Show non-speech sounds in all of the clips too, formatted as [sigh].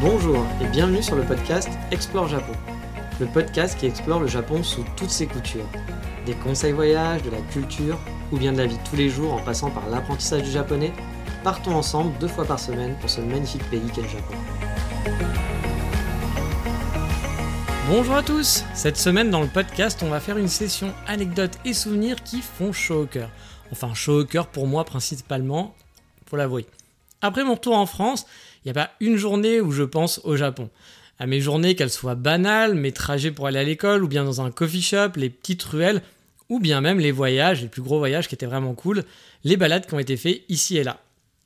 Bonjour et bienvenue sur le podcast Explore Japon. Le podcast qui explore le Japon sous toutes ses coutures. Des conseils voyage, de la culture ou bien de la vie de tous les jours en passant par l'apprentissage du japonais, partons ensemble deux fois par semaine pour ce magnifique pays qu'est le Japon. Bonjour à tous Cette semaine dans le podcast, on va faire une session anecdotes et souvenirs qui font chaud au cœur. Enfin, chaud au cœur pour moi principalement, faut l'avouer. Après mon retour en France, il n'y a pas une journée où je pense au Japon. À mes journées, qu'elles soient banales, mes trajets pour aller à l'école, ou bien dans un coffee shop, les petites ruelles, ou bien même les voyages, les plus gros voyages qui étaient vraiment cool, les balades qui ont été faits ici et là.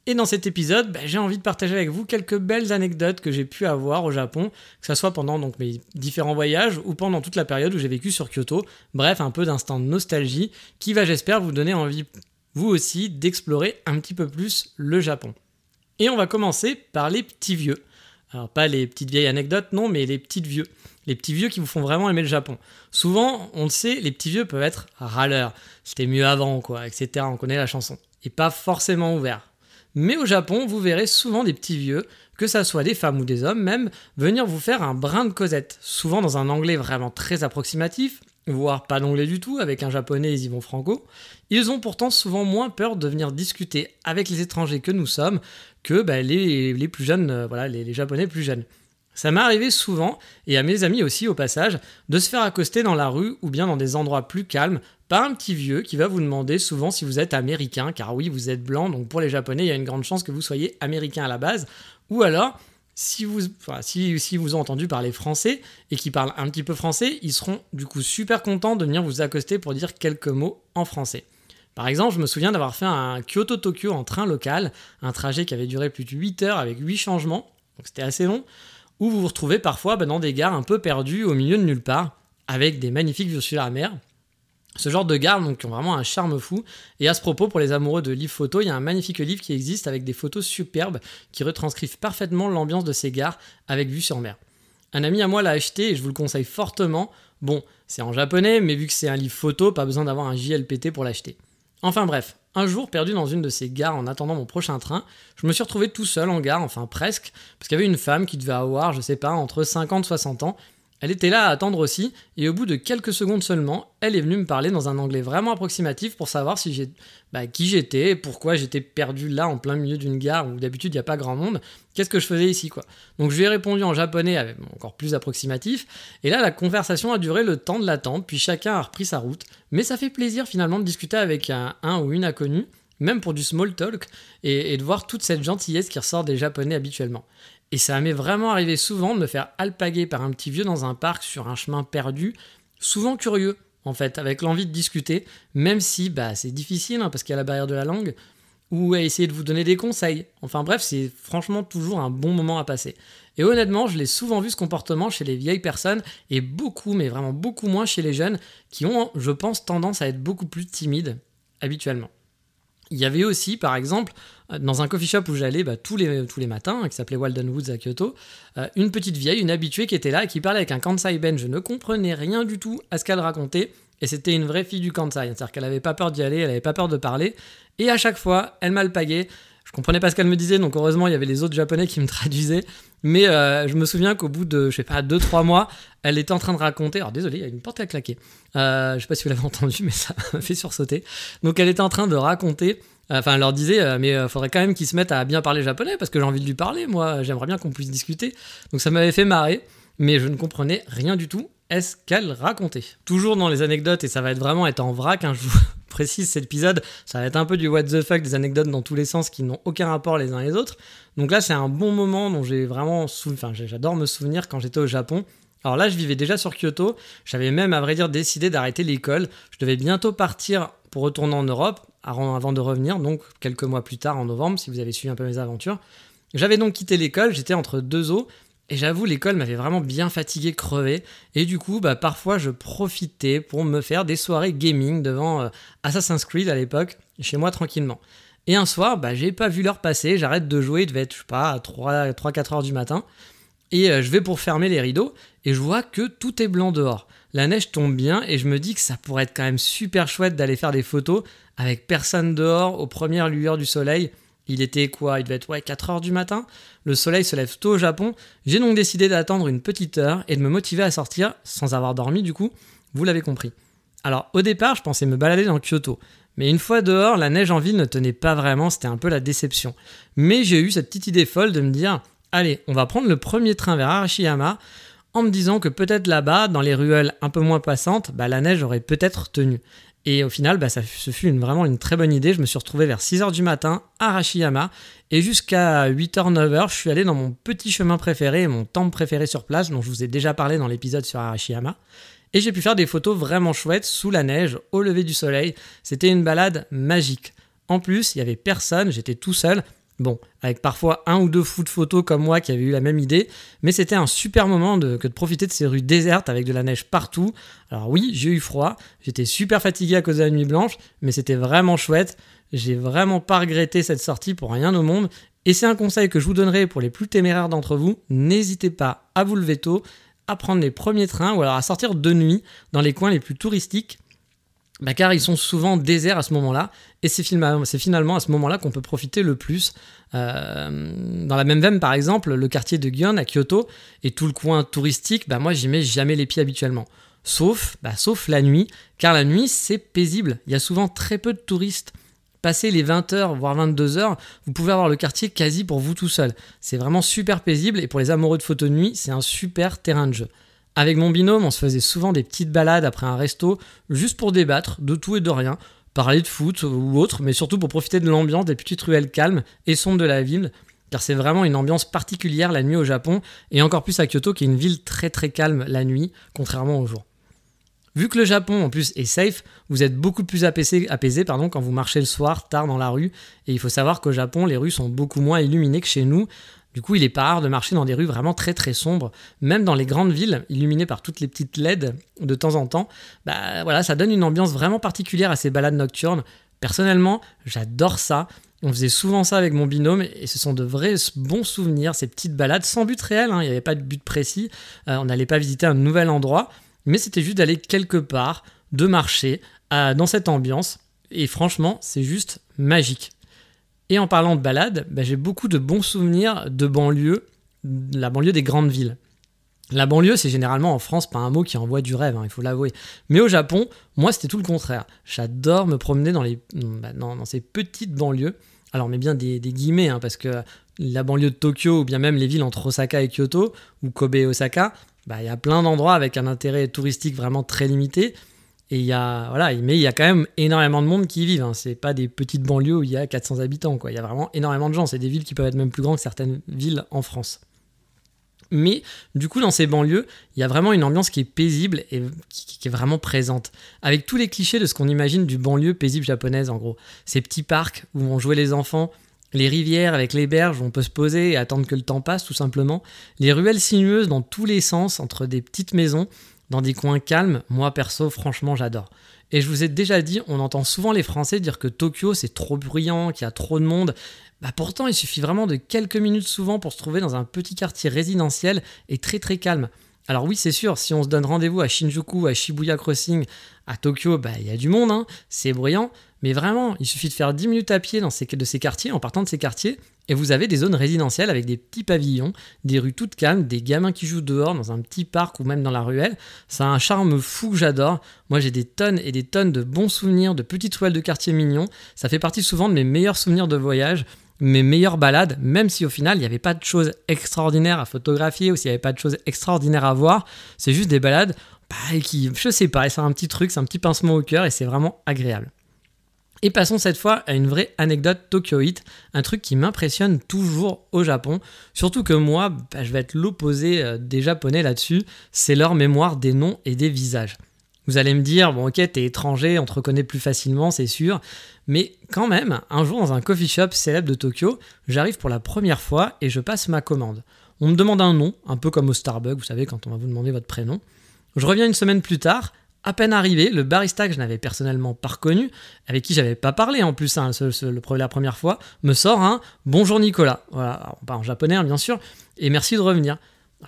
Et dans cet épisode, bah, j'ai envie de partager avec vous quelques belles anecdotes que j'ai pu avoir au Japon, que ce soit pendant mes différents voyages ou pendant toute la période où j'ai vécu sur Kyoto. Bref, un peu d'instant de nostalgie qui va, j'espère, vous donner envie, vous aussi, d'explorer un petit peu plus le Japon. Et on va commencer par les petits vieux. Alors pas les petites vieilles anecdotes, non, mais les petites vieux. Les petits vieux qui vous font vraiment aimer le Japon. Souvent, on le sait, les petits vieux peuvent être râleurs. C'était mieux avant, quoi, etc. On connaît la chanson. Et pas forcément ouverts. Mais au Japon, vous verrez souvent des petits vieux, que ça soit des femmes ou des hommes même, venir vous faire un brin de causette. Souvent dans un anglais vraiment très approximatif, voire pas d'anglais du tout, avec un japonais ils y vont franco. Ils ont pourtant souvent moins peur de venir discuter avec les étrangers que nous sommes que bah, les, plus jeunes, euh, voilà, les, les japonais plus jeunes. Ça m'est arrivé souvent, et à mes amis aussi au passage, de se faire accoster dans la rue ou bien dans des endroits plus calmes par un petit vieux qui va vous demander souvent si vous êtes américain, car oui, vous êtes blanc, donc pour les japonais, il y a une grande chance que vous soyez américain à la base, ou alors si vous, si, si, vous entendu parler français et qui parlent un petit peu français, ils seront du coup super contents de venir vous accoster pour dire quelques mots en français. Par exemple, je me souviens d'avoir fait un Kyoto-Tokyo en train local, un trajet qui avait duré plus de 8 heures avec 8 changements, donc c'était assez long, où vous vous retrouvez parfois bah, dans des gares un peu perdues au milieu de nulle part, avec des magnifiques vues sur la mer. Ce genre de gares donc, qui ont vraiment un charme fou. Et à ce propos, pour les amoureux de livres photos, il y a un magnifique livre qui existe avec des photos superbes qui retranscrivent parfaitement l'ambiance de ces gares avec vue sur mer. Un ami à moi l'a acheté et je vous le conseille fortement. Bon, c'est en japonais, mais vu que c'est un livre photo, pas besoin d'avoir un JLPT pour l'acheter. Enfin bref, un jour perdu dans une de ces gares en attendant mon prochain train, je me suis retrouvé tout seul en gare, enfin presque, parce qu'il y avait une femme qui devait avoir, je sais pas, entre 50 et 60 ans, elle était là à attendre aussi, et au bout de quelques secondes seulement, elle est venue me parler dans un anglais vraiment approximatif pour savoir si bah, qui j'étais, pourquoi j'étais perdu là en plein milieu d'une gare où d'habitude il n'y a pas grand monde, qu'est-ce que je faisais ici quoi? Donc je lui ai répondu en japonais encore plus approximatif, et là la conversation a duré le temps de l'attente, puis chacun a repris sa route, mais ça fait plaisir finalement de discuter avec un, ou une inconnue même pour du small talk, et, de voir toute cette gentillesse qui ressort des Japonais habituellement. Et ça m'est vraiment arrivé souvent de me faire alpaguer par un petit vieux dans un parc sur un chemin perdu, souvent curieux en fait, avec l'envie de discuter, même si bah, c'est difficile hein, parce qu'il y a la barrière de la langue, ou à essayer de vous donner des conseils. Enfin bref, c'est franchement toujours un bon moment à passer. Et honnêtement, je l'ai souvent vu ce comportement chez les vieilles personnes et beaucoup, mais vraiment beaucoup moins chez les jeunes qui ont, je pense, tendance à être beaucoup plus timides habituellement. Il y avait aussi, par exemple, dans un coffee shop où j'allais bah, tous, les, tous les matins, qui s'appelait Walden Woods à Kyoto, euh, une petite vieille, une habituée qui était là et qui parlait avec un Kansai Ben. Je ne comprenais rien du tout à ce qu'elle racontait. Et c'était une vraie fille du Kansai. C'est-à-dire qu'elle n'avait pas peur d'y aller, elle n'avait pas peur de parler. Et à chaque fois, elle m'alpaguait. Comprenais pas ce qu'elle me disait, donc heureusement, il y avait les autres japonais qui me [laughs] traduisaient. Mais euh, je me souviens qu'au bout de, je sais pas, 2-3 mois, elle était en train de raconter. Alors désolé, il y a une porte a claqué. Euh, je sais pas si vous l'avez [laughs] entendu, mais ça m'a fait sursauter. Donc elle était en train de raconter Enfin, elle leur disait, euh, mais euh, faudrait quand même qu'ils se mettent à bien parler japonais parce que j'ai envie de lui parler, moi, j'aimerais bien qu'on puisse discuter. Donc ça m'avait fait marrer, mais je ne comprenais rien du tout est-ce qu'elle racontait? Toujours dans les anecdotes, et ça va être vraiment être en vrac, hein, je vous précise cet épisode, ça va être un peu du what the fuck, des anecdotes dans tous les sens qui n'ont aucun rapport les uns les autres. Donc là, c'est un bon moment dont j'ai vraiment, enfin, j'adore me souvenir quand j'étais au Japon. Alors là, je vivais déjà sur Kyoto. J'avais même, à vrai dire, décidé d'arrêter l'école. Je devais bientôt partir pour retourner en Europe. avant de revenir, donc quelques mois plus tard en novembre, si vous avez suivi un peu mes aventures. J'avais donc quitté l'école, j'étais entre deux eaux, et j'avoue, l'école m'avait vraiment bien fatigué, crevé. Et du coup, bah, parfois, je profitais pour me faire des soirées gaming devant euh, Assassin's Creed à l'époque, chez moi tranquillement. Et un soir, bah, j'ai pas vu l'heure passer, j'arrête de jouer, il devait être, je sais pas, à 3-4 heures du matin. Et euh, je vais pour fermer les rideaux, et je vois que tout est blanc dehors. La neige tombe bien, et je me dis que ça pourrait être quand même super chouette d'aller faire des photos avec personne dehors, aux premières lueurs du soleil. Il était quoi? Il devait être ouais, 4 heures du matin. Le soleil se lève tôt au Japon. J'ai donc décidé d'attendre une petite heure et de me motiver à sortir sans avoir dormi du coup. Vous l'avez compris. Alors au départ, je pensais me balader dans Kyoto. Mais une fois dehors, la neige en ville ne tenait pas vraiment, c'était un peu la déception. Mais j'ai eu cette petite idée folle de me dire allez, on va prendre le premier train vers Arashiyama en me disant que peut-être là-bas, dans les ruelles un peu moins passantes, bah, la neige aurait peut-être tenu. Et au final, bah, ça, ce fut vraiment une très bonne idée. Je me suis retrouvé vers 6h du matin à Arashiyama. Et jusqu'à 8h, 9h, je suis allé dans mon petit chemin préféré, mon temple préféré sur place, dont je vous ai déjà parlé dans l'épisode sur Arashiyama. Et j'ai pu faire des photos vraiment chouettes sous la neige, au lever du soleil. C'était une balade magique. En plus, il n'y avait personne, j'étais tout seul. Bon, avec parfois un ou deux fous de photos comme moi qui avaient eu la même idée, mais c'était un super moment que de profiter de ces rues désertes avec de la neige partout. Alors oui, j'ai eu froid, j'étais super fatigué à cause de la nuit blanche, mais c'était vraiment chouette. J'ai vraiment pas regretté cette sortie pour rien au monde. Et c'est un conseil que je vous donnerai pour les plus téméraires d'entre vous. N'hésitez pas à vous lever tôt, à prendre les premiers trains ou alors à sortir de nuit dans les coins les plus touristiques bah, car ils sont souvent déserts à ce moment-là, et c'est finalement à ce moment-là qu'on peut profiter le plus. Euh, dans la même veine, par exemple, le quartier de Gion à Kyoto et tout le coin touristique, bah, moi j'y mets jamais les pieds habituellement. Sauf, bah, sauf la nuit, car la nuit c'est paisible, il y a souvent très peu de touristes. Passé les 20h, voire 22h, vous pouvez avoir le quartier quasi pour vous tout seul. C'est vraiment super paisible, et pour les amoureux de photos de nuit, c'est un super terrain de jeu. Avec mon binôme, on se faisait souvent des petites balades après un resto, juste pour débattre de tout et de rien, parler de foot ou autre, mais surtout pour profiter de l'ambiance des petites ruelles calmes et sombres de la ville, car c'est vraiment une ambiance particulière la nuit au Japon, et encore plus à Kyoto, qui est une ville très très calme la nuit, contrairement au jour. Vu que le Japon en plus est safe, vous êtes beaucoup plus apaisé, quand vous marchez le soir tard dans la rue. Et il faut savoir qu'au Japon, les rues sont beaucoup moins illuminées que chez nous. Du coup, il est pas rare de marcher dans des rues vraiment très très sombres, même dans les grandes villes, illuminées par toutes les petites LED de temps en temps. Bah voilà, ça donne une ambiance vraiment particulière à ces balades nocturnes. Personnellement, j'adore ça. On faisait souvent ça avec mon binôme et ce sont de vrais bons souvenirs, ces petites balades sans but réel, hein. il n'y avait pas de but précis, euh, on n'allait pas visiter un nouvel endroit, mais c'était juste d'aller quelque part, de marcher euh, dans cette ambiance, et franchement, c'est juste magique. Et en parlant de balade, bah, j'ai beaucoup de bons souvenirs de banlieue, la banlieue des grandes villes. La banlieue, c'est généralement en France pas un mot qui envoie du rêve, hein, il faut l'avouer. Mais au Japon, moi, c'était tout le contraire. J'adore me promener dans, dans, ces petites banlieues. Alors, met bien des, guillemets, hein, parce que la banlieue de Tokyo, ou bien même les villes entre Osaka et Kyoto, ou Kobe et Osaka, bah, il y a plein d'endroits avec un intérêt touristique vraiment très limité. Il y a, voilà, mais il y a quand même énormément de monde qui y vivent. Hein. C'est pas des petites banlieues où il y a 400 habitants. Quoi. Il y a vraiment énormément de gens. C'est des villes qui peuvent être même plus grandes que certaines villes en France. Mais du coup, dans ces banlieues, il y a vraiment une ambiance qui est paisible et qui, est vraiment présente. Avec tous les clichés de ce qu'on imagine du banlieue paisible japonaise, en gros. Ces petits parcs où vont jouer les enfants, les rivières avec les berges où on peut se poser et attendre que le temps passe, tout simplement. Les ruelles sinueuses dans tous les sens, entre des petites maisons dans des coins calmes, moi perso, franchement, j'adore. Et je vous ai déjà dit, on entend souvent les Français dire que Tokyo c'est trop bruyant, qu'il y a trop de monde. Bah pourtant, il suffit vraiment de quelques minutes souvent pour se trouver dans un petit quartier résidentiel et très très calme. Alors oui, c'est sûr, si on se donne rendez-vous à Shinjuku, à Shibuya Crossing, à Tokyo, bah il y a du monde, hein, c'est bruyant, mais vraiment, il suffit de faire 10 minutes à pied dans ces, de ces quartiers, en partant de ces quartiers, et vous avez des zones résidentielles avec des petits pavillons, des rues toutes calmes, des gamins qui jouent dehors dans un petit parc ou même dans la ruelle. Ça a un charme fou que j'adore. Moi j'ai des tonnes et des tonnes de bons souvenirs, de petites toiles de quartiers mignons. Ça fait partie souvent de mes meilleurs souvenirs de voyage mes meilleures balades, même si au final il n'y avait pas de choses extraordinaires à photographier ou s'il n'y avait pas de choses extraordinaires à voir, c'est juste des balades bah, qui, je sais pas, c'est un petit truc, c'est un petit pincement au cœur et c'est vraiment agréable. Et passons cette fois à une vraie anecdote Tokyoite, un truc qui m'impressionne toujours au Japon, surtout que moi, bah, je vais être l'opposé euh, des Japonais là-dessus, c'est leur mémoire des noms et des visages. Vous allez me dire, bon ok, t'es étranger, on te reconnaît plus facilement, c'est sûr. Mais quand même, un jour dans un coffee shop célèbre de Tokyo, j'arrive pour la première fois et je passe ma commande. On me demande un nom, un peu comme au Starbucks, vous savez, quand on va vous demander votre prénom. Je reviens une semaine plus tard, à peine arrivé, le barista que je n'avais personnellement pas reconnu, avec qui j'avais pas parlé en plus hein, la première fois, me sort un bonjour Nicolas. Voilà, en japonais hein, bien sûr, et merci de revenir.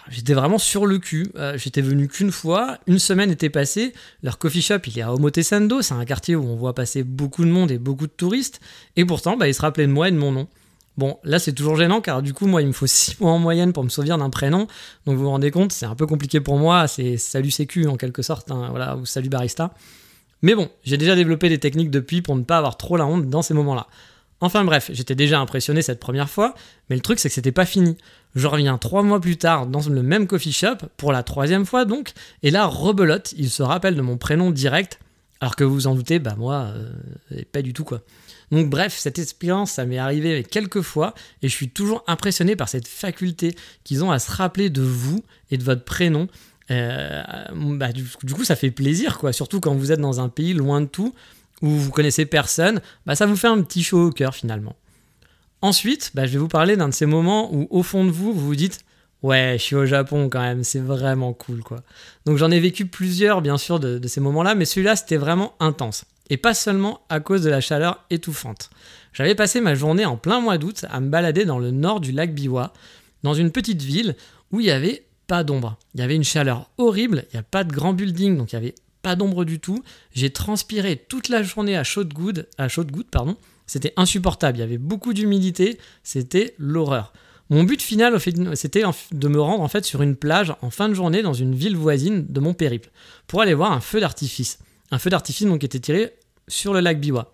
J'étais vraiment sur le cul. Euh, j'étais venu qu'une fois. Une semaine était passée. Leur coffee shop, il est à Omotesando. C'est un quartier où on voit passer beaucoup de monde et beaucoup de touristes. Et pourtant, bah, il se rappelait de moi et de mon nom. Bon, là, c'est toujours gênant car du coup, moi, il me faut 6 [laughs] mois en moyenne pour me souvenir d'un prénom. Donc, vous vous rendez compte, c'est un peu compliqué pour moi. C'est salut sécu en quelque sorte. Hein, voilà, ou salut barista. Mais bon, j'ai déjà développé des techniques depuis pour ne pas avoir trop la honte dans ces moments-là. Enfin bref, j'étais déjà impressionné cette première fois, mais le truc c'est que c'était pas fini. Je reviens trois mois plus tard dans le même coffee shop, pour la troisième fois donc, et là, rebelote, il se rappelle de mon prénom direct, alors que vous vous en doutez, bah moi, euh, pas du tout quoi. Donc bref, cette expérience, ça m'est arrivé quelques fois, et je suis toujours impressionné par cette faculté qu'ils ont à se rappeler de vous et de votre prénom. Euh, bah, du, coup, ça fait plaisir, quoi, surtout quand vous êtes dans un pays loin de tout, où vous connaissez personne, bah, ça vous fait un petit chaud au cœur finalement. Ensuite, bah, je vais vous parler d'un de ces moments où au fond de vous, vous vous dites Ouais, je suis au Japon quand même, c'est vraiment cool quoi. Donc j'en ai vécu plusieurs bien sûr de, de ces moments-là, mais celui-là c'était vraiment intense. Et pas seulement à cause de la chaleur étouffante. J'avais passé ma journée en plein mois d'août à me balader dans le nord du lac Biwa, dans une petite ville où il n'y avait pas d'ombre. Il y avait une chaleur horrible, il n'y a pas de grand building, donc il y avait pas d'ombre du tout. J'ai transpiré toute la journée à chaude goutte, à pardon. C'était insupportable. Il y avait beaucoup d'humidité. C'était l'horreur. Mon but final, c'était de me rendre en fait sur une plage en fin de journée dans une ville voisine de mon périple pour aller voir un feu d'artifice. Un feu d'artifice donc qui était tiré sur le lac Biwa.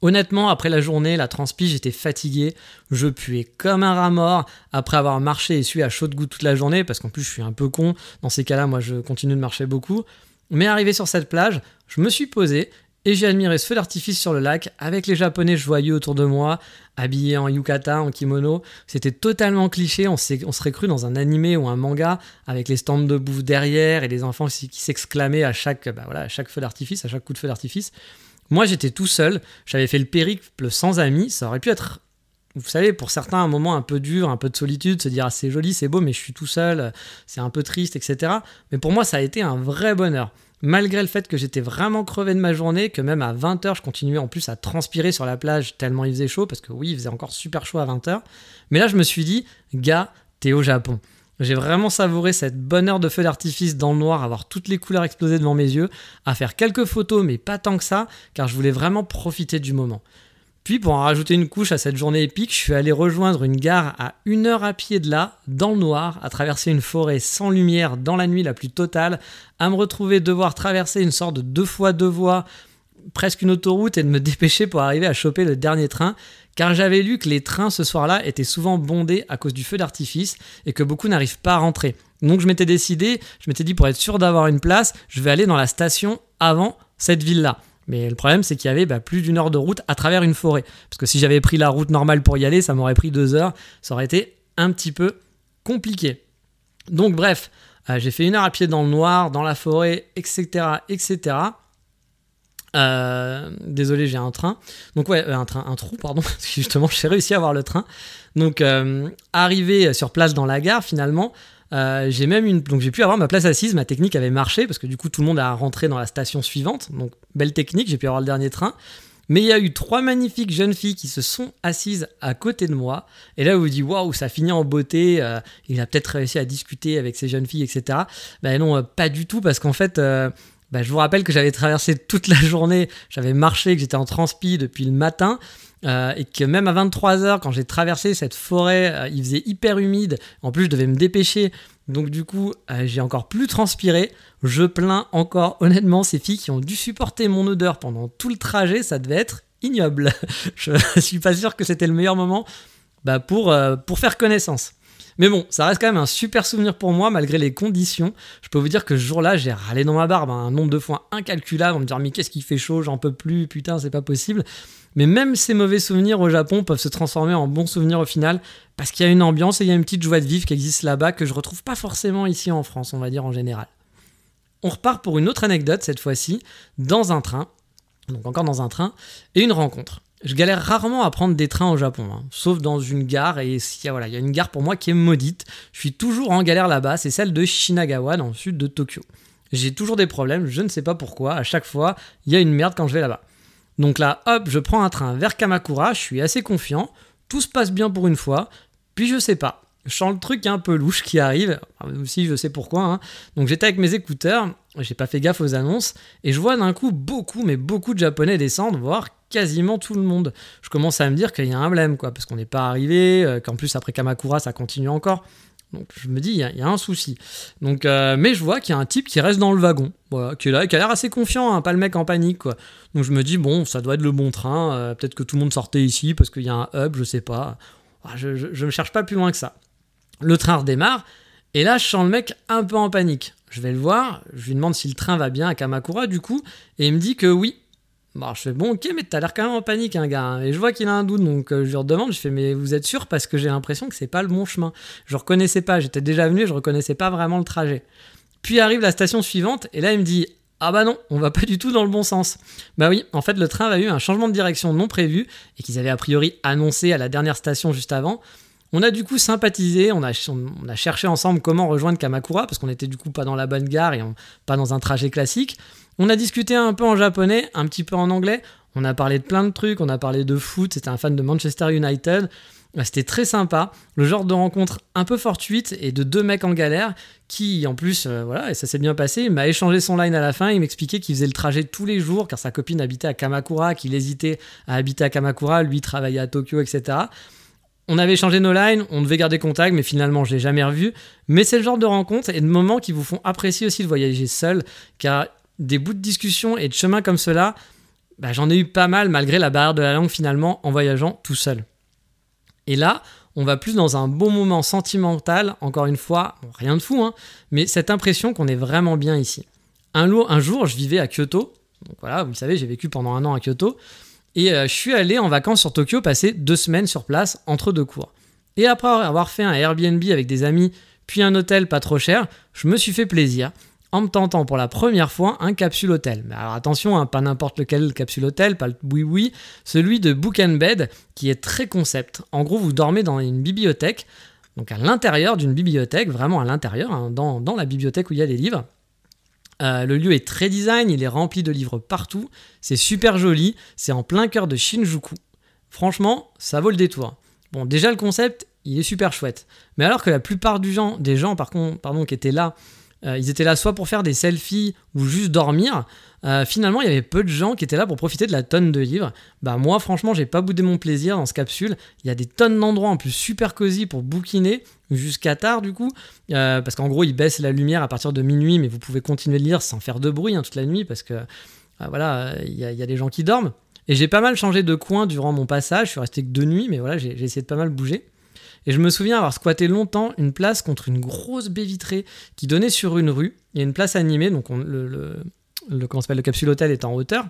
Honnêtement, après la journée, la transpi, j'étais fatigué, je puais comme un rat mort après avoir marché et sué à chaude goutte toute la journée, parce qu'en plus je suis un peu con, dans ces cas-là, moi je continue de marcher beaucoup. Mais arrivé sur cette plage, je me suis posé et j'ai admiré ce feu d'artifice sur le lac avec les japonais joyeux autour de moi, habillés en yukata, en kimono. C'était totalement cliché, on, serait cru dans un animé ou un manga avec les stands de bouffe derrière et les enfants qui s'exclamaient à chaque, bah à chaque feu d'artifice, à chaque coup de feu d'artifice. Moi j'étais tout seul, j'avais fait le périple sans amis, ça aurait pu être vous savez, pour certains, un moment un peu dur, un peu de solitude, se dire ah, c'est joli, c'est beau, mais je suis tout seul, c'est un peu triste, etc. Mais pour moi, ça a été un vrai bonheur. Malgré le fait que j'étais vraiment crevé de ma journée, que même à 20h, je continuais en plus à transpirer sur la plage tellement il faisait chaud, parce que oui, il faisait encore super chaud à 20h. Mais là, je me suis dit, gars, t'es au Japon. J'ai vraiment savouré cette bonne heure de feu d'artifice dans le noir, avoir toutes les couleurs explosées devant mes yeux, à faire quelques photos, mais pas tant que ça, car je voulais vraiment profiter du moment. Puis pour en rajouter une couche à cette journée épique, je suis allé rejoindre une gare à une heure à pied de là, dans le noir, à traverser une forêt sans lumière dans la nuit la plus totale, à me retrouver devoir traverser une sorte de deux fois deux voies, presque une autoroute, et de me [laughs] dépêcher pour arriver à choper le dernier train, car j'avais lu que les trains ce soir-là étaient souvent bondés à cause du feu d'artifice et que beaucoup n'arrivent pas à rentrer. Donc je m'étais décidé, je m'étais dit pour être sûr d'avoir une place, je vais aller dans la station avant cette ville-là. Mais le problème, c'est qu'il y avait bah, plus d'une heure de route à travers une forêt. Parce que si j'avais pris la route normale pour y aller, ça m'aurait pris deux heures. Ça aurait été un petit peu compliqué. Donc bref, euh, j'ai fait une heure à pied dans le noir, dans la forêt, etc. etc. Euh, désolé, j'ai un train. Donc ouais, euh, un train, un trou, pardon. [laughs] Justement, j'ai réussi à avoir le train. Donc arrivé sur place dans la gare, finalement, j'ai même une, donc j'ai pu avoir ma place assise, ma technique avait marché parce que du coup tout le monde a rentré dans la station suivante. Donc belle technique, j'ai pu avoir le dernier train. Mais il y a eu trois magnifiques jeunes filles qui se sont assises à côté de moi. Et là, vous vous dites, waouh, ça finit en beauté. Euh, il a peut-être réussi à discuter avec ces jeunes filles, etc. Ben non, euh, pas du tout, parce qu'en fait, ben, je vous rappelle que j'avais traversé toute la [laughs] journée. J'avais marché, que j'étais en transpi depuis le matin. Euh, et que même à 23h, quand j'ai traversé cette forêt, euh, il faisait hyper humide. En plus, je devais me dépêcher. Donc du coup, euh, j'ai encore plus transpiré. Je plains encore [laughs] honnêtement ces filles qui ont dû supporter mon odeur pendant tout le trajet. Ça devait être ignoble. [laughs] je [laughs] suis pas sûr que c'était le meilleur moment bah, pour, pour faire connaissance. Mais bon, ça reste quand même un super souvenir pour moi, malgré les conditions. Je peux vous dire que ce jour-là, j'ai râlé dans ma barbe un nombre de fois incalculable en me disant Mais qu'est-ce qui fait chaud J'en peux plus, putain, c'est pas possible. Mais même ces mauvais souvenirs au Japon peuvent se transformer en bons souvenirs au final, parce qu'il y a une ambiance et il y a une petite joie de vivre qui existe là-bas que je retrouve pas forcément ici en France, on va dire en général. On repart pour une autre anecdote cette fois-ci, dans un train, donc encore dans un train, et une rencontre. Je galère rarement à prendre des trains au Japon, hein, sauf dans une gare, et voilà, il y a une gare pour moi qui est maudite. Je suis toujours en galère là-bas, c'est celle de Shinagawa, dans le sud de Tokyo. J'ai toujours des problèmes, je ne sais pas pourquoi, à chaque fois, il y a une merde quand je vais là-bas. Donc là, hop, je prends un train vers Kamakura, je suis assez confiant, tout se passe bien pour une fois, puis je sais pas. Je sens le truc un peu louche qui arrive, aussi je sais pourquoi. Hein. Donc j'étais avec mes écouteurs, j'ai pas fait gaffe aux annonces, et je vois d'un coup beaucoup, mais beaucoup de Japonais descendre, voire quasiment tout le monde. Je commence à me dire qu'il y a un problème, quoi, parce qu'on n'est pas arrivé, euh, qu'en plus après Kamakura ça continue encore. Donc je me dis, il y, a un souci. Donc, euh, mais je vois qu'il y a un type qui reste dans le wagon, voilà, qui est là, qui a l'air assez confiant, hein, pas le mec en panique. Quoi. Donc je me dis, bon, ça doit être le bon train, euh, peut-être que tout le monde sortait ici parce qu'il y a un hub, je sais pas. Ah, je ne me cherche pas plus loin que ça. Le train redémarre, et là je sens le mec un peu en panique. Je vais le voir, je lui demande si le train va bien à Kamakura du coup, et il me dit que oui, Bon, je fais bon, ok, mais t'as l'air quand même en panique, un hein, gars. Hein. Et je vois qu'il a un doute, donc euh, je lui redemande, je fais, mais vous êtes sûr? Parce que j'ai l'impression que c'est pas le bon chemin. Je reconnaissais pas, j'étais déjà venu, je reconnaissais pas vraiment le trajet. Puis arrive la station suivante, et là il me dit, ah bah non, on va pas du tout dans le bon sens. Bah oui, en fait le train a eu un changement de direction non prévu, et qu'ils avaient a priori annoncé à la dernière station juste avant. On a du coup sympathisé, on a, cherché ensemble comment rejoindre Kamakura, parce qu'on était du coup pas dans la bonne gare et pas dans un trajet classique. On a discuté un peu en japonais, un petit peu en anglais. On a parlé de plein de trucs, on a parlé de foot, c'était un fan de Manchester United. Bah, c'était très sympa, le genre de rencontre un peu fortuite et de deux mecs en galère qui, en plus, euh, voilà, et ça s'est bien passé. Il m'a échangé son line à la fin. Il m'expliquait qu'il faisait le trajet tous les jours car sa copine habitait à Kamakura, qu'il hésitait à habiter à Kamakura, lui travaillait à Tokyo, etc. On avait échangé nos lines, on devait garder contact, mais finalement je l'ai jamais revu. Mais c'est le genre de rencontre et de moments qui vous font apprécier aussi de voyager seul, car des bouts de discussion et de chemin comme cela, bah, j'en ai eu pas mal malgré la barrière de la langue finalement en voyageant tout seul. Et là, on va plus dans un bon moment sentimental, encore une fois, rien de fou, hein, mais cette impression qu'on est vraiment bien ici. Un, un, jour, je vivais à Kyoto, donc voilà, vous le savez, j'ai vécu pendant un an à Kyoto, et euh, je suis allé en vacances sur Tokyo, passer deux semaines sur place entre deux cours. Et après avoir fait un Airbnb avec des amis, puis un hôtel pas trop cher, je me suis fait plaisir en me tentant pour la première fois un capsule hôtel. Mais alors attention, hein, pas n'importe lequel capsule hôtel, pas le oui oui, celui de Book and Bed qui est très concept. En gros, vous dormez dans une bibliothèque, donc à l'intérieur d'une bibliothèque, vraiment à l'intérieur, hein, dans, la bibliothèque où il y a des livres. Euh, le lieu est très design, il est rempli de livres partout, c'est super joli, c'est en plein cœur de Shinjuku. Franchement, ça vaut le détour. Bon, déjà le concept, il est super chouette. Mais alors que la plupart du gens, des gens par contre, pardon, qui étaient là ils étaient là soit pour faire des selfies ou juste dormir. Euh, finalement, il y avait peu de gens qui étaient là pour profiter de la tonne de livres. Bah moi, franchement, j'ai pas boudé mon plaisir dans ce capsule. Il y a des tonnes d'endroits en plus super cosy pour bouquiner jusqu'à tard du coup, euh, parce qu'en gros, ils baissent la lumière à partir de minuit, mais vous pouvez continuer de lire sans faire de bruit hein, toute la nuit, parce que voilà, il y, a des gens qui dorment. Et j'ai pas mal changé de coin durant mon passage. Je suis resté que deux nuits, mais voilà, j'ai essayé de pas mal bouger. Et je me souviens avoir squatté longtemps une place contre une grosse baie vitrée qui donnait sur une rue. Il y a une place animée, donc le, le, le, le capsule hôtel est en hauteur.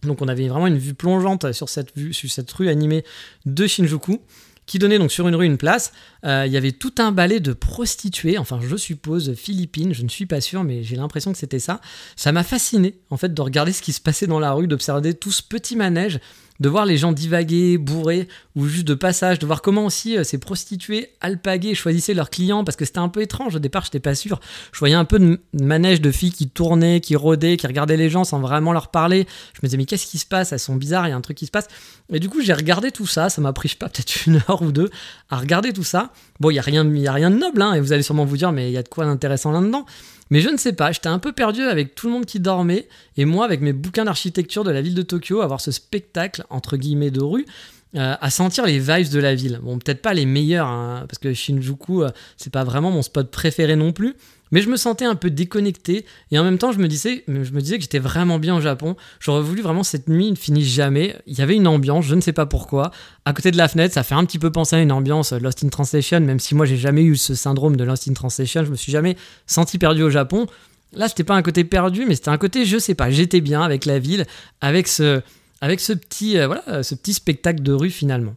Donc on avait vraiment une vue plongeante sur cette, vue, sur cette rue animée de Shinjuku qui donnait donc sur une rue une place. Euh, il y avait tout un balai de prostituées, enfin je suppose philippines, je ne suis pas sûr, mais j'ai l'impression que c'était ça. Ça m'a fasciné en fait de regarder ce qui se passait dans la rue, d'observer tout ce petit manège de voir les gens divaguer, bourrer, ou juste de passage, de voir comment aussi euh, ces prostituées alpaguées choisissaient leurs clients, parce que c'était un peu étrange au départ, j'étais pas sûr. Je voyais un peu de manège de filles qui tournaient, qui rôdaient, qui regardaient les gens sans vraiment leur parler. Je me disais, mais qu'est-ce qui se passe? Elles sont bizarres, il y a un truc qui se passe. Et du coup, j'ai regardé tout ça, ça m'a pris, je sais pas, peut-être une heure ou deux à regarder tout ça. Bon, il y a rien, y a rien de noble, hein, et vous allez sûrement vous dire, mais il y a de quoi d'intéressant là-dedans. Mais je ne sais pas, j'étais un peu perdu avec tout le monde qui dormait, et moi avec mes bouquins d'architecture de la ville de Tokyo, à voir ce spectacle, entre guillemets, de rue, euh, à sentir les vibes de la ville. Bon, peut-être pas les meilleurs, hein, parce que Shinjuku, euh, c'est pas vraiment mon spot préféré non plus, mais je me sentais un peu déconnecté et en même temps je me disais, je me disais que j'étais vraiment bien au Japon. J'aurais voulu vraiment cette nuit ne finisse jamais. Il y avait une ambiance, je ne sais pas pourquoi. À côté de la fenêtre, ça fait un petit peu penser à une ambiance Lost in Translation, même si moi j'ai jamais eu ce syndrome de Lost in Translation, je me suis jamais senti perdu au Japon. Là, c'était pas un côté perdu, mais c'était un côté, je sais pas, j'étais bien avec la ville, avec ce, avec ce petit, euh, voilà, ce petit spectacle de rue finalement.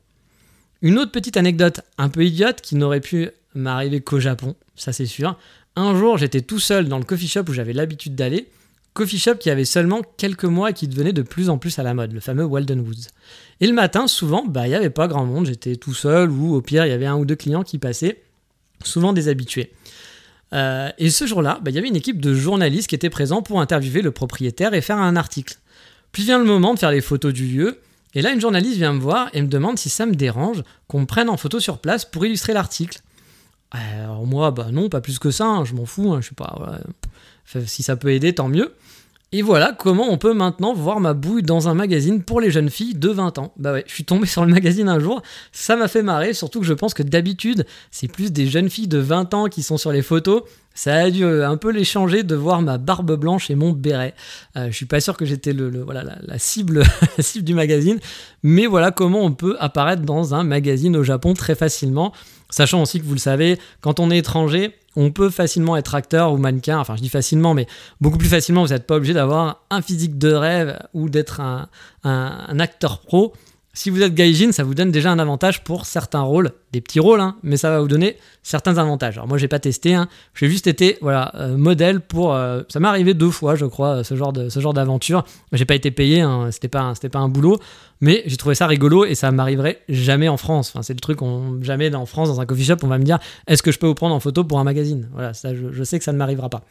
Une autre petite anecdote un peu idiote qui n'aurait pu m'arriver qu'au Japon, ça c'est sûr. Un jour, j'étais tout seul dans le coffee shop où j'avais l'habitude d'aller, coffee shop qui avait seulement quelques mois et qui devenait de plus en plus à la mode, le fameux Walden Woods. Et le matin, souvent, bah, il n'y avait pas grand monde, j'étais tout seul ou au pire, il y avait un ou deux clients qui passaient, souvent des habitués. Euh, et ce jour-là, bah, il y avait une équipe de journalistes qui étaient présents pour interviewer le propriétaire et faire un article. Puis vient le moment de faire les photos du lieu, et là, une journaliste vient me voir et me demande si ça me dérange qu'on me prenne en photo sur place pour illustrer l'article. Alors moi, bah non, pas plus que ça, hein, je m'en fous, hein, je sais pas. si ça peut aider, tant mieux. Et voilà comment on peut maintenant voir ma bouille dans un magazine pour les jeunes filles de 20 ans. Bah ouais, je suis tombé [laughs] sur le magazine un jour, ça m'a fait marrer, surtout que je pense que d'habitude, c'est plus des jeunes filles de 20 ans qui sont sur les photos. Ça a dû euh, un peu les changer de voir ma barbe blanche et mon béret. Euh, je suis pas sûr que j'étais le, voilà, la, cible, [laughs] la cible du magazine, mais voilà comment on peut apparaître dans un magazine au Japon très facilement. Sachant aussi que vous le savez, quand on est étranger, on peut facilement être acteur ou mannequin. Enfin, je dis facilement, mais beaucoup plus facilement. Vous n'êtes pas obligé d'avoir un physique de rêve ou d'être un, acteur pro. Si vous êtes gaijin, ça vous donne déjà un avantage pour certains rôles, des petits rôles, hein, mais ça va vous donner certains avantages. Alors moi, j'ai pas testé, hein, j'ai juste été voilà euh, modèle pour. Euh, ça m'est arrivé deux fois, je crois, ce genre de ce genre d'aventure. J'ai pas été payé, hein, c'était pas c'était pas un boulot, mais j'ai trouvé ça rigolo et ça m'arriverait jamais en France. Enfin, c'est le truc, on, jamais en France dans un coffee shop, on va me dire, est-ce que je peux vous prendre en photo pour un magazine? Voilà, ça, je sais que ça ne m'arrivera pas.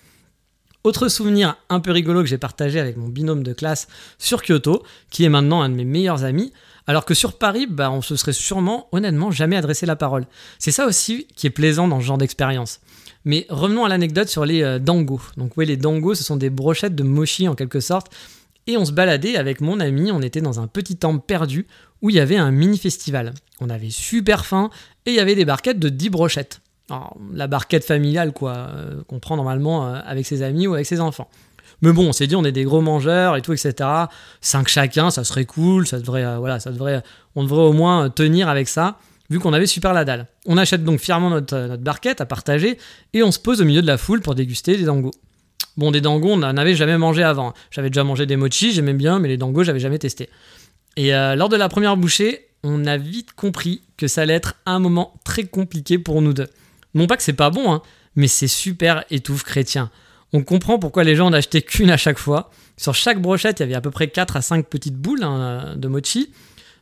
Autre souvenir un peu rigolo que j'ai partagé avec mon binôme de classe sur Kyoto, qui est maintenant un de mes meilleurs amis. Alors que sur Paris, bah, on se serait sûrement, honnêtement, jamais adressé la parole. C'est ça aussi qui est plaisant dans ce genre d'expérience. Mais revenons à l'anecdote sur les euh, dangos. Donc oui, les dangos, ce sont des brochettes de mochi en quelque sorte. Et on se baladait avec mon ami, on était dans un petit temple perdu où il y avait un mini festival. On avait super faim et il y avait des barquettes de 10 brochettes. la barquette familiale quoi, euh, qu'on prend normalement euh, avec ses amis ou avec ses enfants. Mais bon, on s'est dit, on est des gros mangeurs et tout, etc. 5 chacun, ça serait cool, ça devrait, euh, voilà, ça devrait, on devrait au moins tenir avec ça, vu qu'on avait super la dalle. On achète donc fièrement notre, notre barquette à partager et on se pose au milieu de la foule pour déguster des dangos. Bon, des dangos, on n'en avait jamais mangé avant. J'avais déjà mangé des mochi, j'aimais bien, mais les dangos, j'avais jamais testé. Et euh, lors de la première bouchée, on a vite compris que ça allait être un moment très compliqué pour nous deux. Non pas que c'est pas bon, hein, mais c'est super étouffe chrétien. On comprend pourquoi les gens n'achetaient qu'une à chaque fois. Sur chaque brochette, il y avait à peu près 4 à 5 petites boules hein, de mochi,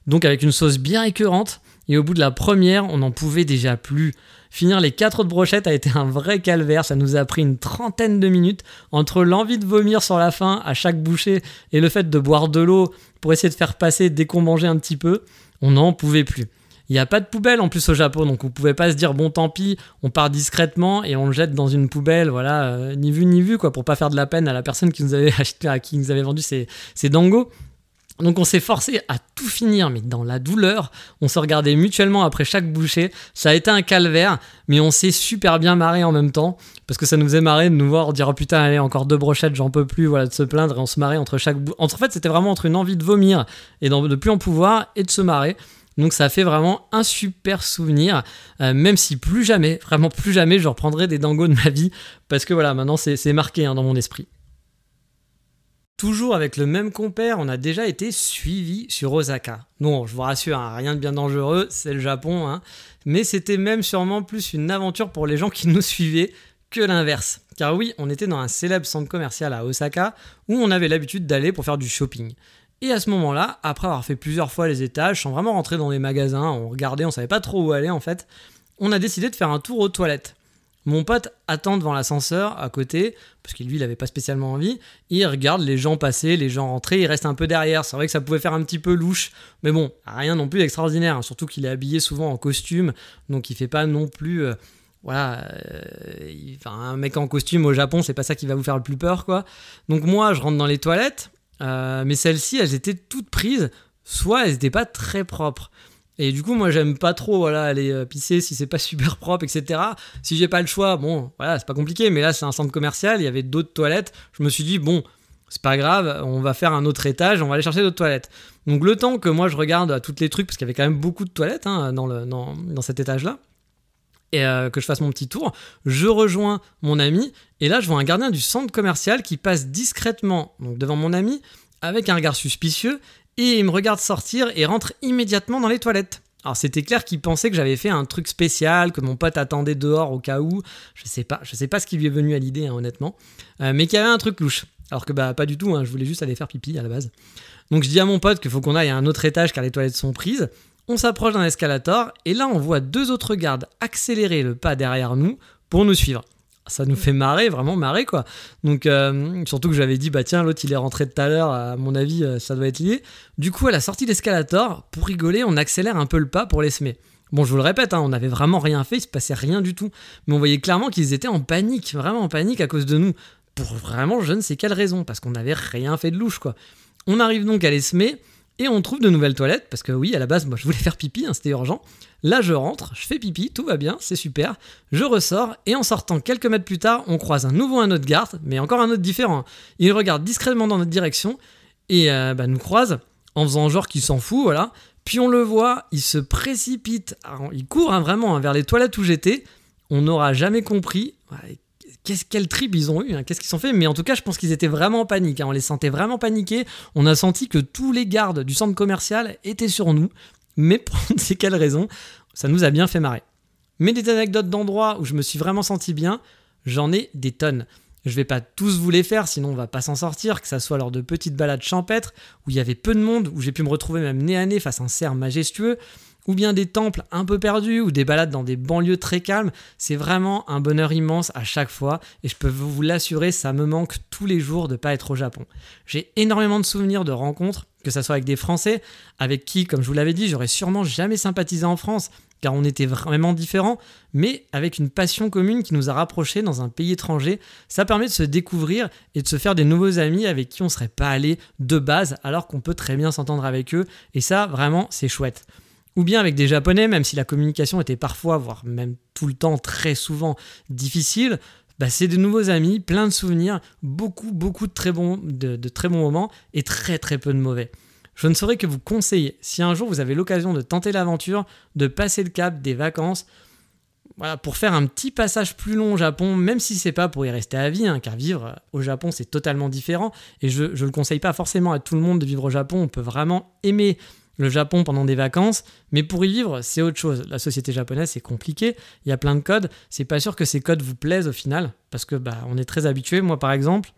donc avec une sauce bien écœurante. Et au bout de la première, on n'en pouvait déjà plus. Finir les 4 autres brochettes a été un vrai calvaire, ça nous a pris une trentaine de minutes entre l'envie de vomir sur la fin à chaque bouchée et le fait de boire de l'eau pour essayer de faire passer dès qu'on mangeait un petit peu, on n'en pouvait plus. Il n'y a pas de poubelle en plus au Japon, donc vous pouvez pas se dire bon tant pis, on part discrètement et on le jette dans une poubelle, voilà, euh, ni vu ni vu quoi, pour pas faire de la peine à la personne qui nous avait [laughs] acheté, à qui nous avait vendu ces, ces dangos. Donc on s'est forcé à tout finir, mais dans la douleur, on se regardait mutuellement après chaque bouchée. Ça a été un calvaire, mais on s'est super bien marré en même temps, parce que ça nous faisait marrer de nous voir dire oh putain allez encore deux brochettes, j'en peux plus, voilà de se plaindre et on se marrait entre chaque bouchée. En fait c'était vraiment entre une envie de vomir et de plus en pouvoir et de se marrer. Donc ça fait vraiment un super souvenir, euh, même si plus jamais, vraiment plus jamais, je reprendrai des dangos de ma vie, parce que voilà, maintenant c'est marqué hein, dans mon esprit. Toujours avec le même compère, on a déjà été suivi sur Osaka. Non, je vous rassure, hein, rien de bien dangereux, c'est le Japon, hein. mais c'était même sûrement plus une aventure pour les gens qui nous suivaient que l'inverse. Car oui, on était dans un célèbre centre commercial à Osaka où on avait l'habitude d'aller pour faire du shopping. Et à ce moment-là, après avoir fait plusieurs fois les étages, sans vraiment rentrer dans les magasins, on regardait, on savait pas trop où aller en fait, on a décidé de faire un tour aux toilettes. Mon pote attend devant l'ascenseur à côté, parce qu'il lui, il n'avait pas spécialement envie. Il regarde les gens passer, les gens rentrer, il reste un peu derrière. C'est vrai que ça pouvait faire un petit peu louche, mais bon, rien non plus d'extraordinaire. Hein. surtout qu'il est habillé souvent en costume, donc il fait pas non plus. Euh, voilà, euh, un mec en costume au Japon, c'est pas ça qui va vous faire le plus peur, quoi. Donc moi, je rentre dans les toilettes, euh, mais celles-ci, elles étaient toutes prises, soit elles n'étaient pas très propres. Et du coup, moi, j'aime pas trop voilà, aller euh, pisser si c'est pas [laughs] super propre, etc. Si j'ai pas le choix, bon, voilà, c'est pas compliqué, mais là, c'est un centre commercial, il y avait d'autres toilettes. Je me suis dit, bon, c'est pas grave, on va faire un autre étage, on va aller chercher d'autres toilettes. Donc, le temps que moi, je regarde à toutes les trucs, parce qu'il y avait quand même beaucoup de toilettes hein, dans, le, dans, cet étage-là, et euh, que je fasse mon petit tour, je rejoins mon ami, et là, je vois un gardien du centre commercial qui passe discrètement donc devant mon ami, avec un regard suspicieux, et il me regarde sortir et rentre immédiatement dans les toilettes. Alors c'était clair qu'il pensait que j'avais fait un truc spécial, que mon pote attendait dehors au cas où. Je sais pas, je sais pas ce qui lui est venu à l'idée, hein, honnêtement. Euh, mais qu'il y avait un truc louche. Alors que bah pas du tout, hein, je voulais juste aller faire pipi à la base. Donc je dis à mon pote qu'il faut qu'on aille à un autre étage car les toilettes sont prises. On s'approche d'un escalator et là on voit deux autres gardes accélérer le pas derrière nous pour nous suivre ça nous fait marrer, vraiment marrer quoi. Donc euh, surtout que j'avais dit bah tiens l'autre il est rentré tout à l'heure, à mon avis euh, ça doit être lié. Du coup à la sortie d'escalator, pour rigoler, on accélère un peu le pas pour les semer. Bon je vous le répète, hein, on n'avait vraiment rien fait, il se passait rien du tout. Mais on voyait clairement qu'ils étaient en panique, vraiment en panique à cause de nous. Pour vraiment je ne sais quelle raison, parce qu'on n'avait rien fait de louche quoi. On arrive donc à les semer et on trouve de nouvelles toilettes, parce que oui, à la base, moi je voulais faire pipi, hein, c'était urgent. Là, je rentre, je fais pipi, tout va bien, c'est super. Je ressors, et en sortant quelques mètres plus tard, on croise un nouveau un autre garde, mais encore un autre différent. Il regarde discrètement dans notre direction, et euh, bah, nous croise, en faisant genre qu'il s'en fout, voilà. Puis on le voit, il se précipite, il court hein, vraiment hein, vers les toilettes où j'étais. On n'aura jamais compris qu'est-ce quel trip ils ont eu, hein, qu'est-ce qu'ils ont fait, mais en tout cas, je pense qu'ils étaient vraiment en panique. Hein. on les sentait vraiment paniqués. On a senti que tous les gardes du centre commercial étaient sur nous, mais pour [laughs] ne quelle raison, ça nous a bien fait marrer. Mais des anecdotes d'endroits où je me suis vraiment senti bien, j'en ai des tonnes. Je vais pas tous vous les faire, sinon on va pas s'en sortir, que ça soit lors de petites balades champêtres, où il y avait peu de monde, où j'ai pu me retrouver même nez à nez face à un cerf majestueux, ou bien des temples un peu perdus ou des balades dans des banlieues très calmes, c'est vraiment un bonheur immense à chaque fois et je peux vous l'assurer, ça me manque tous les jours de pas être au Japon. J'ai énormément de souvenirs de rencontres, que ce soit avec des Français, avec qui, comme je vous l'avais dit, j'aurais sûrement jamais sympathisé en France, car on était vraiment différents, mais avec une passion commune qui nous a rapprochés dans un pays étranger, ça permet de se découvrir et de se faire des nouveaux amis avec qui on serait pas allé de base, alors qu'on peut très bien s'entendre avec eux, et ça, vraiment, c'est chouette ou bien avec des Japonais, même si la communication était parfois, voire même tout le temps, très souvent difficile, bah c'est de nouveaux amis, plein de souvenirs, beaucoup, beaucoup de très, bons, de, très bons moments et très, très peu de mauvais. Je ne saurais que vous conseiller, si un jour vous avez l'occasion de tenter l'aventure, de passer le cap des vacances, voilà, pour faire un petit passage plus long au Japon, même si c'est pas pour y rester à vie, hein, car vivre au Japon c'est totalement différent, et je ne le conseille pas forcément à tout le monde de vivre au Japon, on peut vraiment aimer le Japon pendant des vacances, mais pour y vivre, c'est autre chose. La société japonaise, c'est compliqué, il y a plein de codes, c'est pas sûr que ces codes vous plaisent au final, parce que bah, on est très habitué. Moi, par exemple,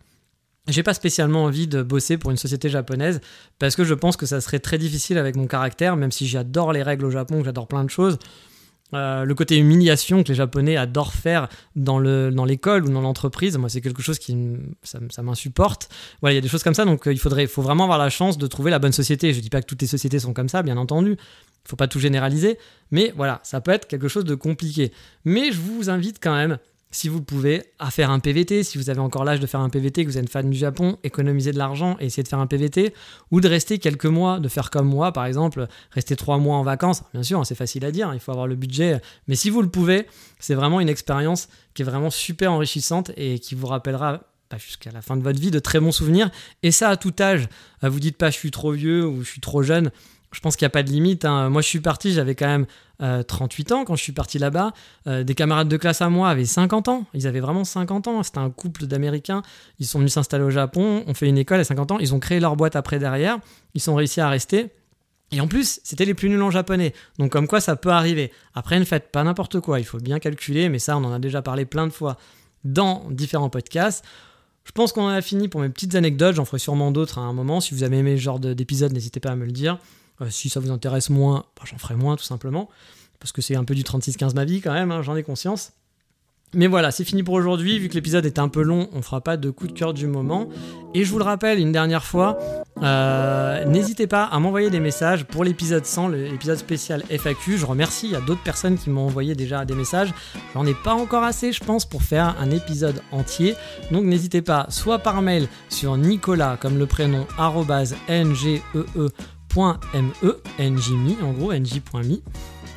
j'ai pas spécialement envie de bosser pour une société japonaise, parce que je pense que ça serait très difficile avec mon caractère, même si j'adore les règles au Japon, j'adore plein de choses. Euh, le côté humiliation que les Japonais adorent faire dans l'école dans ou dans l'entreprise, moi c'est quelque chose qui ça, m'insupporte. Voilà, il y a des choses comme ça, donc euh, il faudrait, faut vraiment avoir la chance de trouver la bonne société. Je dis pas que toutes les sociétés sont comme ça, bien entendu. Il faut pas tout généraliser, mais voilà, ça peut être quelque chose de compliqué. Mais je vous invite quand même si vous pouvez, à faire un PVT, si vous avez encore l'âge de faire un PVT, que vous êtes fan du Japon, économiser de l'argent et essayer de faire un PVT, ou de rester quelques mois, de faire comme moi, par exemple, rester trois mois en vacances. Bien sûr, hein, c'est facile à dire, il faut avoir le budget, mais si vous le pouvez, c'est vraiment une expérience qui est vraiment super enrichissante et qui vous rappellera bah, jusqu'à la fin de votre vie de très bons souvenirs, et ça à tout âge. Euh, vous dites pas je suis trop vieux ou je suis trop jeune, je pense qu'il n'y a pas de limite. Hein. Moi, je suis parti, j'avais quand même 38 euh, ans quand je suis parti là-bas. Euh, des camarades de classe à moi avaient 50 ans. Ils avaient vraiment 50 ans. C'était un couple d'Américains. Ils sont venus s'installer au Japon. On fait une école à 50 ans. Ils ont créé leur boîte après derrière. Ils sont réussi à rester. Et en plus, c'était les plus nuls en japonais. Donc comme quoi ça peut arriver. Après, ne faites pas n'importe quoi. Il faut bien calculer. Mais ça, on en a déjà parlé plein de fois dans différents podcasts. Je pense qu'on en a fini pour mes petites anecdotes. J'en ferai sûrement d'autres à un moment. Si vous avez aimé ce genre d'épisode, n'hésitez pas à me le dire. Euh, si ça vous intéresse moins, bah, j'en ferai moins tout simplement. Parce que c'est un peu du 36-15 ma vie quand même, hein, j'en ai conscience. Mais voilà, c'est fini pour aujourd'hui. Vu que l'épisode est un peu long, on fera pas de coup de cœur du moment. Et je vous le rappelle une dernière fois, euh, n'hésitez pas à m'envoyer des messages pour l'épisode 100, l'épisode spécial FAQ. Je remercie, il y a d'autres personnes qui m'ont envoyé déjà des messages. J'en ai pas encore assez, je pense, pour faire un épisode entier. Donc n'hésitez pas, soit par mail sur Nicolas, comme le prénom, ngee .me, njmi, en gros, nj.me,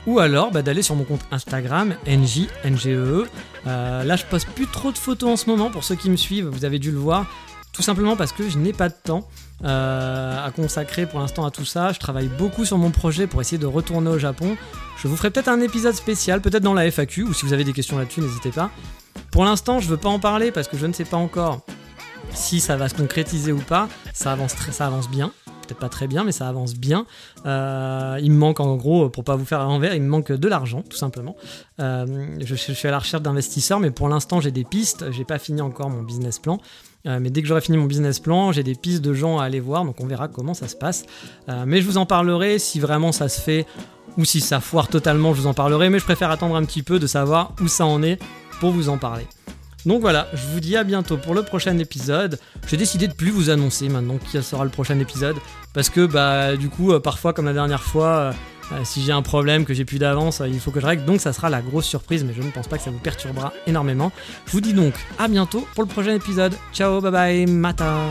ou alors bah, d'aller sur mon compte Instagram, nj, ngee. Euh, là, je poste plus trop de photos en ce moment, pour ceux qui me suivent, vous avez dû le voir, tout simplement parce que je n'ai pas de temps. Euh, à consacrer pour l'instant à tout ça. Je travaille beaucoup sur mon projet pour essayer de retourner au Japon. Je vous ferai peut-être un épisode spécial, peut-être dans la FAQ, ou si vous avez des questions là-dessus, n'hésitez pas. Pour l'instant, je veux pas en parler parce que je ne sais pas encore si ça va se concrétiser ou pas. Ça avance, très, ça avance bien. Peut-être pas très bien, mais ça avance bien. Euh, il me manque en gros, pour pas vous faire à l'envers, il me manque de l'argent, tout simplement. Euh, je, suis à la recherche d'investisseurs, mais pour l'instant j'ai des pistes, j'ai pas fini encore mon business plan. Euh, mais dès que j'aurai fini mon business plan, j'ai des pistes de gens à aller voir, donc on verra comment ça se passe. Mais je vous en parlerai si vraiment ça se fait ou si ça foire totalement, je vous en parlerai. Mais je préfère attendre un petit peu de savoir où ça en est pour vous en parler. Donc voilà, je vous dis à bientôt pour le prochain épisode. J'ai décidé de plus vous annoncer maintenant qui sera le prochain épisode parce que bah du coup euh, parfois comme la dernière fois euh, si j'ai un problème que j'ai plus d'avance, euh, il faut que je règle. Donc ça sera la grosse surprise, mais je ne pense pas que ça vous perturbera énormément. Je vous dis donc à bientôt pour le prochain épisode. Ciao, bye bye, matin.